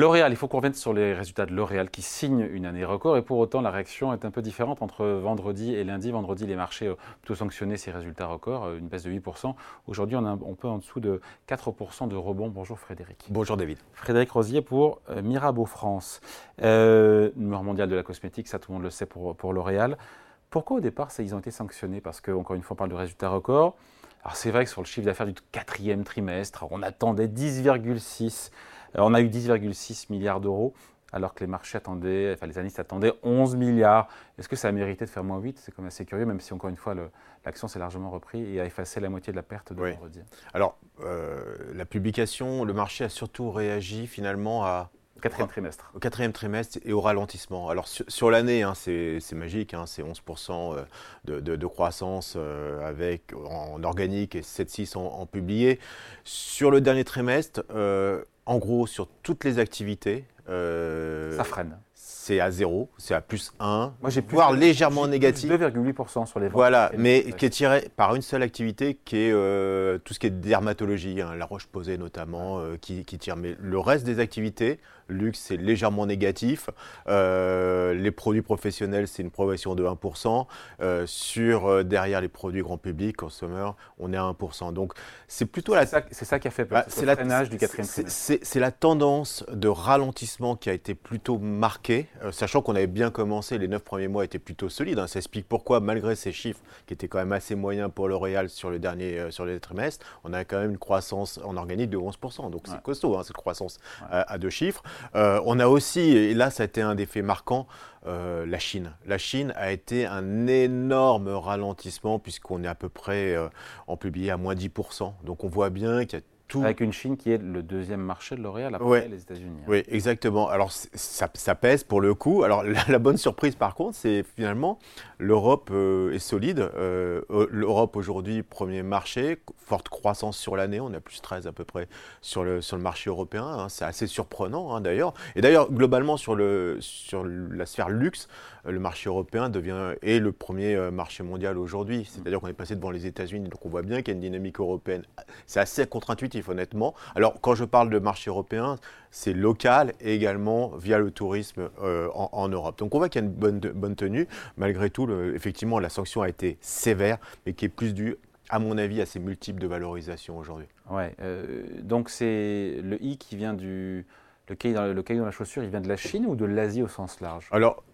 L'Oréal, il faut qu'on revienne sur les résultats de L'Oréal qui signe une année record et pour autant la réaction est un peu différente entre vendredi et lundi. Vendredi, les marchés ont plutôt sanctionné ces résultats records, une baisse de 8%. Aujourd'hui, on, on peut en dessous de 4% de rebond. Bonjour Frédéric. Bonjour David. Frédéric Rosier pour euh, Mirabeau France. Euh, numéro mondial de la cosmétique, ça tout le monde le sait pour, pour L'Oréal. Pourquoi au départ ça, ils ont été sanctionnés? Parce qu'encore une fois, on parle de résultats records. Alors c'est vrai que sur le chiffre d'affaires du quatrième trimestre, on attendait 10,6 euh, on a eu 10,6 milliards d'euros, alors que les marchés attendaient, enfin les analystes attendaient 11 milliards. Est-ce que ça a mérité de faire moins 8 C'est quand même assez curieux, même si encore une fois l'action s'est largement repris et a effacé la moitié de la perte de vendredi. Alors, euh, la publication, le marché a surtout réagi finalement à Quatrième trimestre. Au quatrième trimestre et au ralentissement. Alors sur, l'année, hein, c'est magique, hein, c'est 11% euh, de, croissance avec, en organique et 7,6 en, en, publié. Sur le dernier trimestre, en gros, sur toutes les activités. Euh, ça freine. C'est à zéro, c'est à plus 1, Moi, j'ai voire légèrement négatif. 2,8% sur les ventes. Voilà, mais qui est tiré par une seule activité, qui est euh, tout ce qui est dermatologie, hein, la roche posée notamment, euh, qui, qui, tire. Mais le reste des activités, luxe, c'est légèrement négatif. Euh, les produits professionnels, c'est une progression de 1%. Euh, sur euh, derrière les produits grand public, consumer, on est à 1%. Donc c'est plutôt la. C'est ça, qui a fait peur. Bah, c'est la du quatrième C'est la tendance de ralentissement qui a été plutôt marquée, sachant qu'on avait bien commencé. Les neuf premiers mois étaient plutôt solides. Hein. Ça explique pourquoi, malgré ces chiffres qui étaient quand même assez moyens pour L'Oréal sur le dernier sur les trimestres, on a quand même une croissance en organique de 11%. Donc c'est costaud hein, cette croissance à deux chiffres. Euh, on a aussi, et là ça a été un des faits marquants, euh, la Chine. La Chine a été un énorme ralentissement puisqu'on est à peu près euh, en publié à moins 10%. Donc on voit bien qu'il y a avec une Chine qui est le deuxième marché de L'Oréal après les États-Unis. Hein. Oui, exactement. Alors ça, pèse pour le coup. Alors la, bonne surprise par contre, c'est finalement l'Europe euh, est solide. Euh, euh, L'Europe aujourd'hui, premier marché, forte croissance sur l'année. On a plus 13 à peu près sur le, sur le marché européen. Hein. C'est assez surprenant hein, d'ailleurs. Et d'ailleurs, globalement sur, le, sur la sphère luxe, le marché européen devient est le premier marché mondial aujourd'hui. C'est-à-dire qu'on est passé devant les États-Unis. Donc on voit bien qu'il y a une dynamique européenne. C'est assez contre-intuitif honnêtement. Alors, quand je parle de marché européen, c'est local et également via le tourisme euh, en, Europe. Donc, on voit qu'il y a une bonne, bonne tenue. Malgré tout, effectivement, la sanction a été sévère, mais qui est plus due à mon avis, à ces multiples de valorisation aujourd'hui. Ouais, euh, donc c'est le i qui vient du le cahier, dans, le cahier dans la chaussure, il vient de la Chine ou de l'Asie au sens large? Alors,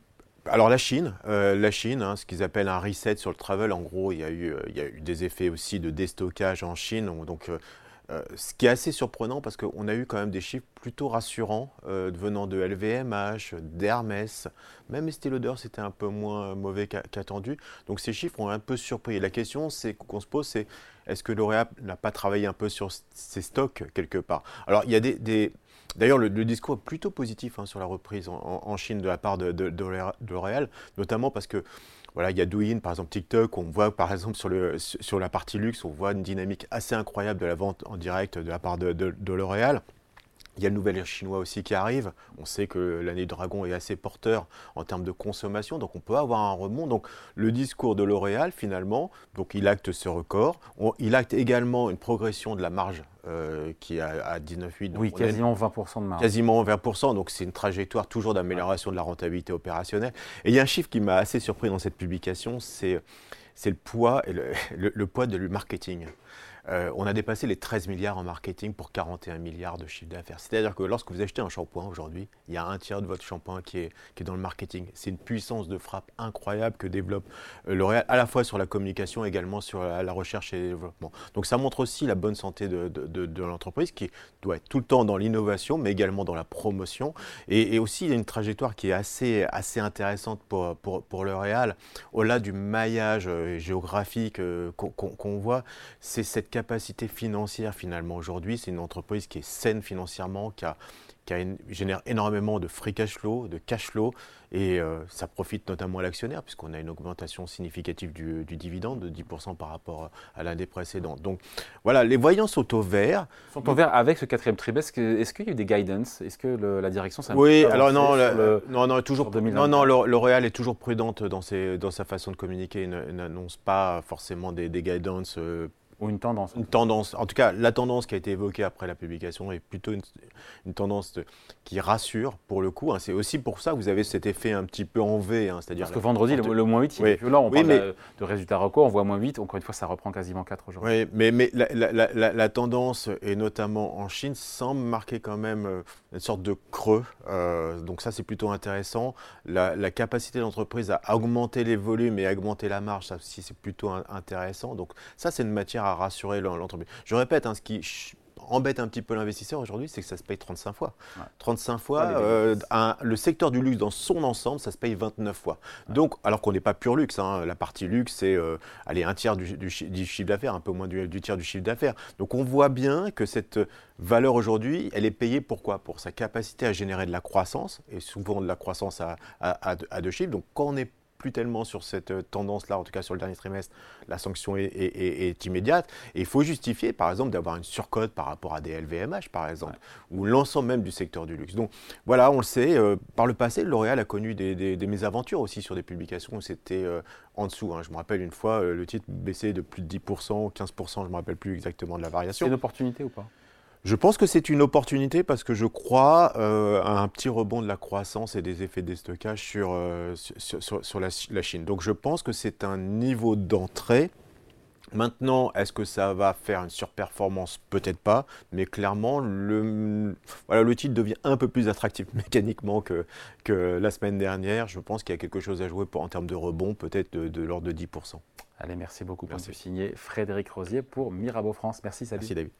alors la Chine, euh, la Chine, hein, ce qu'ils appellent un reset sur le travel, en gros, il y a eu, il y a eu des effets aussi de déstockage en Chine. Donc euh, ce qui est assez surprenant parce qu'on a eu quand même des chiffres plutôt rassurants euh, venant de LVMH, d'Hermès, même Estée Lauder c'était un peu moins mauvais qu'attendu. Donc ces chiffres ont un peu surpris. la question qu'on se pose c'est est-ce que L'Oréal n'a pas travaillé un peu sur ses stocks quelque part? Alors il y a des, D'ailleurs, le, discours est plutôt positif hein, sur la reprise en, Chine de la part de L'Oréal, notamment parce que voilà, il y a Douyin, par exemple TikTok, on voit par exemple sur, la partie luxe, on voit une dynamique assez incroyable de la vente en direct de la part de L'Oréal. Il y a le nouvel air chinois aussi qui arrive. On sait que l'année dragon est assez porteur en termes de consommation, donc on peut avoir un remont. Donc le discours de L'Oréal, finalement, donc il acte ce record. il acte également une progression de la marge euh, qui est à, 19,8. Oui, quasiment 20% de marge. Quasiment 20%, donc c'est une trajectoire toujours d'amélioration de la rentabilité opérationnelle. Et il y a un chiffre qui m'a assez surpris dans cette publication, c'est le poids, et le poids de le marketing. Euh, on a dépassé les 13 milliards en marketing pour 41 milliards de chiffre d'affaires. C'est-à-dire que lorsque vous achetez un shampoing aujourd'hui, il y a un tiers de votre shampoing qui est, qui est dans le marketing. C'est une puissance de frappe incroyable que développe euh, L'Oréal, à la fois sur la communication, également sur la, recherche et le développement. Donc ça montre aussi la bonne santé de, l'entreprise qui doit être tout le temps dans l'innovation, mais également dans la promotion. Et, aussi, il y a une trajectoire qui est assez, assez intéressante pour, pour, pour L'Oréal. Au-delà du maillage euh, géographique qu'on voit, c'est cette capacité financière finalement aujourd'hui. C'est une entreprise qui est saine financièrement, qui a qui génère énormément de free cash flow, de cash flow, et euh, ça profite notamment à l'actionnaire, puisqu'on a une augmentation significative du, dividende de 10% par rapport à l'année précédente. Donc voilà, les voyants sont au vert. Sont au vert avec ce quatrième trimestre. Est-ce qu'il y a eu des guidance? Est-ce que la direction s'est Oui, alors non, non, non, toujours, non, non, L'Oréal est toujours prudente dans, ses, dans sa façon de communiquer. Il n'annonce pas forcément des, des guidance. Euh, Ou une tendance. Une tendance. En tout cas, la tendance qui a été évoquée après la publication est plutôt une, tendance qui rassure pour le coup. Hein. C'est aussi pour ça que vous avez cet effet un petit peu en V. Hein, c'est-à-dire Parce que vendredi, le, moins 8, il est violent. On parle de, résultats records, on voit moins 8. Encore une fois, ça reprend quasiment 4 aujourd'hui. Oui, mais, mais la, tendance, et notamment en Chine, semble marquer quand même euh, une sorte de creux. Euh, donc ça, c'est plutôt intéressant. La, capacité de l'entreprise à augmenter les volumes et à augmenter la marge, ça aussi, c'est plutôt intéressant. Donc ça, c'est une matière à rassurer l'entreprise. Je répète, hein, ce qui embête un petit peu l'investisseur aujourd'hui, c'est que ça se paye 35 fois. 35 fois, euh, le secteur du luxe dans son ensemble, ça se paye 29 fois. Donc, alors qu'on n'est pas pur luxe, hein, la partie luxe, c'est euh, un tiers du, chiffre d'affaires, un peu moins du, tiers du chiffre d'affaires. Donc, on voit bien que cette valeur aujourd'hui, elle est payée pourquoi Pour sa capacité à générer de la croissance, et souvent de la croissance à, à deux chiffres. Donc, quand on est plus tellement sur cette euh, tendance-là, en tout cas sur le dernier trimestre, la sanction est, immédiate. Et il faut justifier, par exemple, d'avoir une surcote par rapport à des LVMH, par exemple, ou l'ensemble même du secteur du luxe. Donc voilà, on le sait, euh, par le passé, L'Oréal a connu des, mésaventures aussi sur des publications où c'était euh, en dessous. Hein. Je me rappelle une fois, le titre baissait de plus de 10%, 15%, je ne me rappelle plus exactement de la variation. C'est une opportunité ou pas? Je pense que c'est une opportunité parce que je crois euh, à un petit rebond de la croissance et des effets de déstockage sur, euh, sur, la, Chine. Donc je pense que c'est un niveau d'entrée. Maintenant, est-ce que ça va faire une surperformance? Peut-être pas, mais clairement, le, voilà, le titre devient un peu plus attractif mécaniquement que, que la semaine dernière. Je pense qu'il y a quelque chose à jouer pour, en termes de rebond, peut-être de, l'ordre de 10%. Allez, merci beaucoup pour ce signé Frédéric Rosier pour Mirabeau France. Merci, salut. Merci David.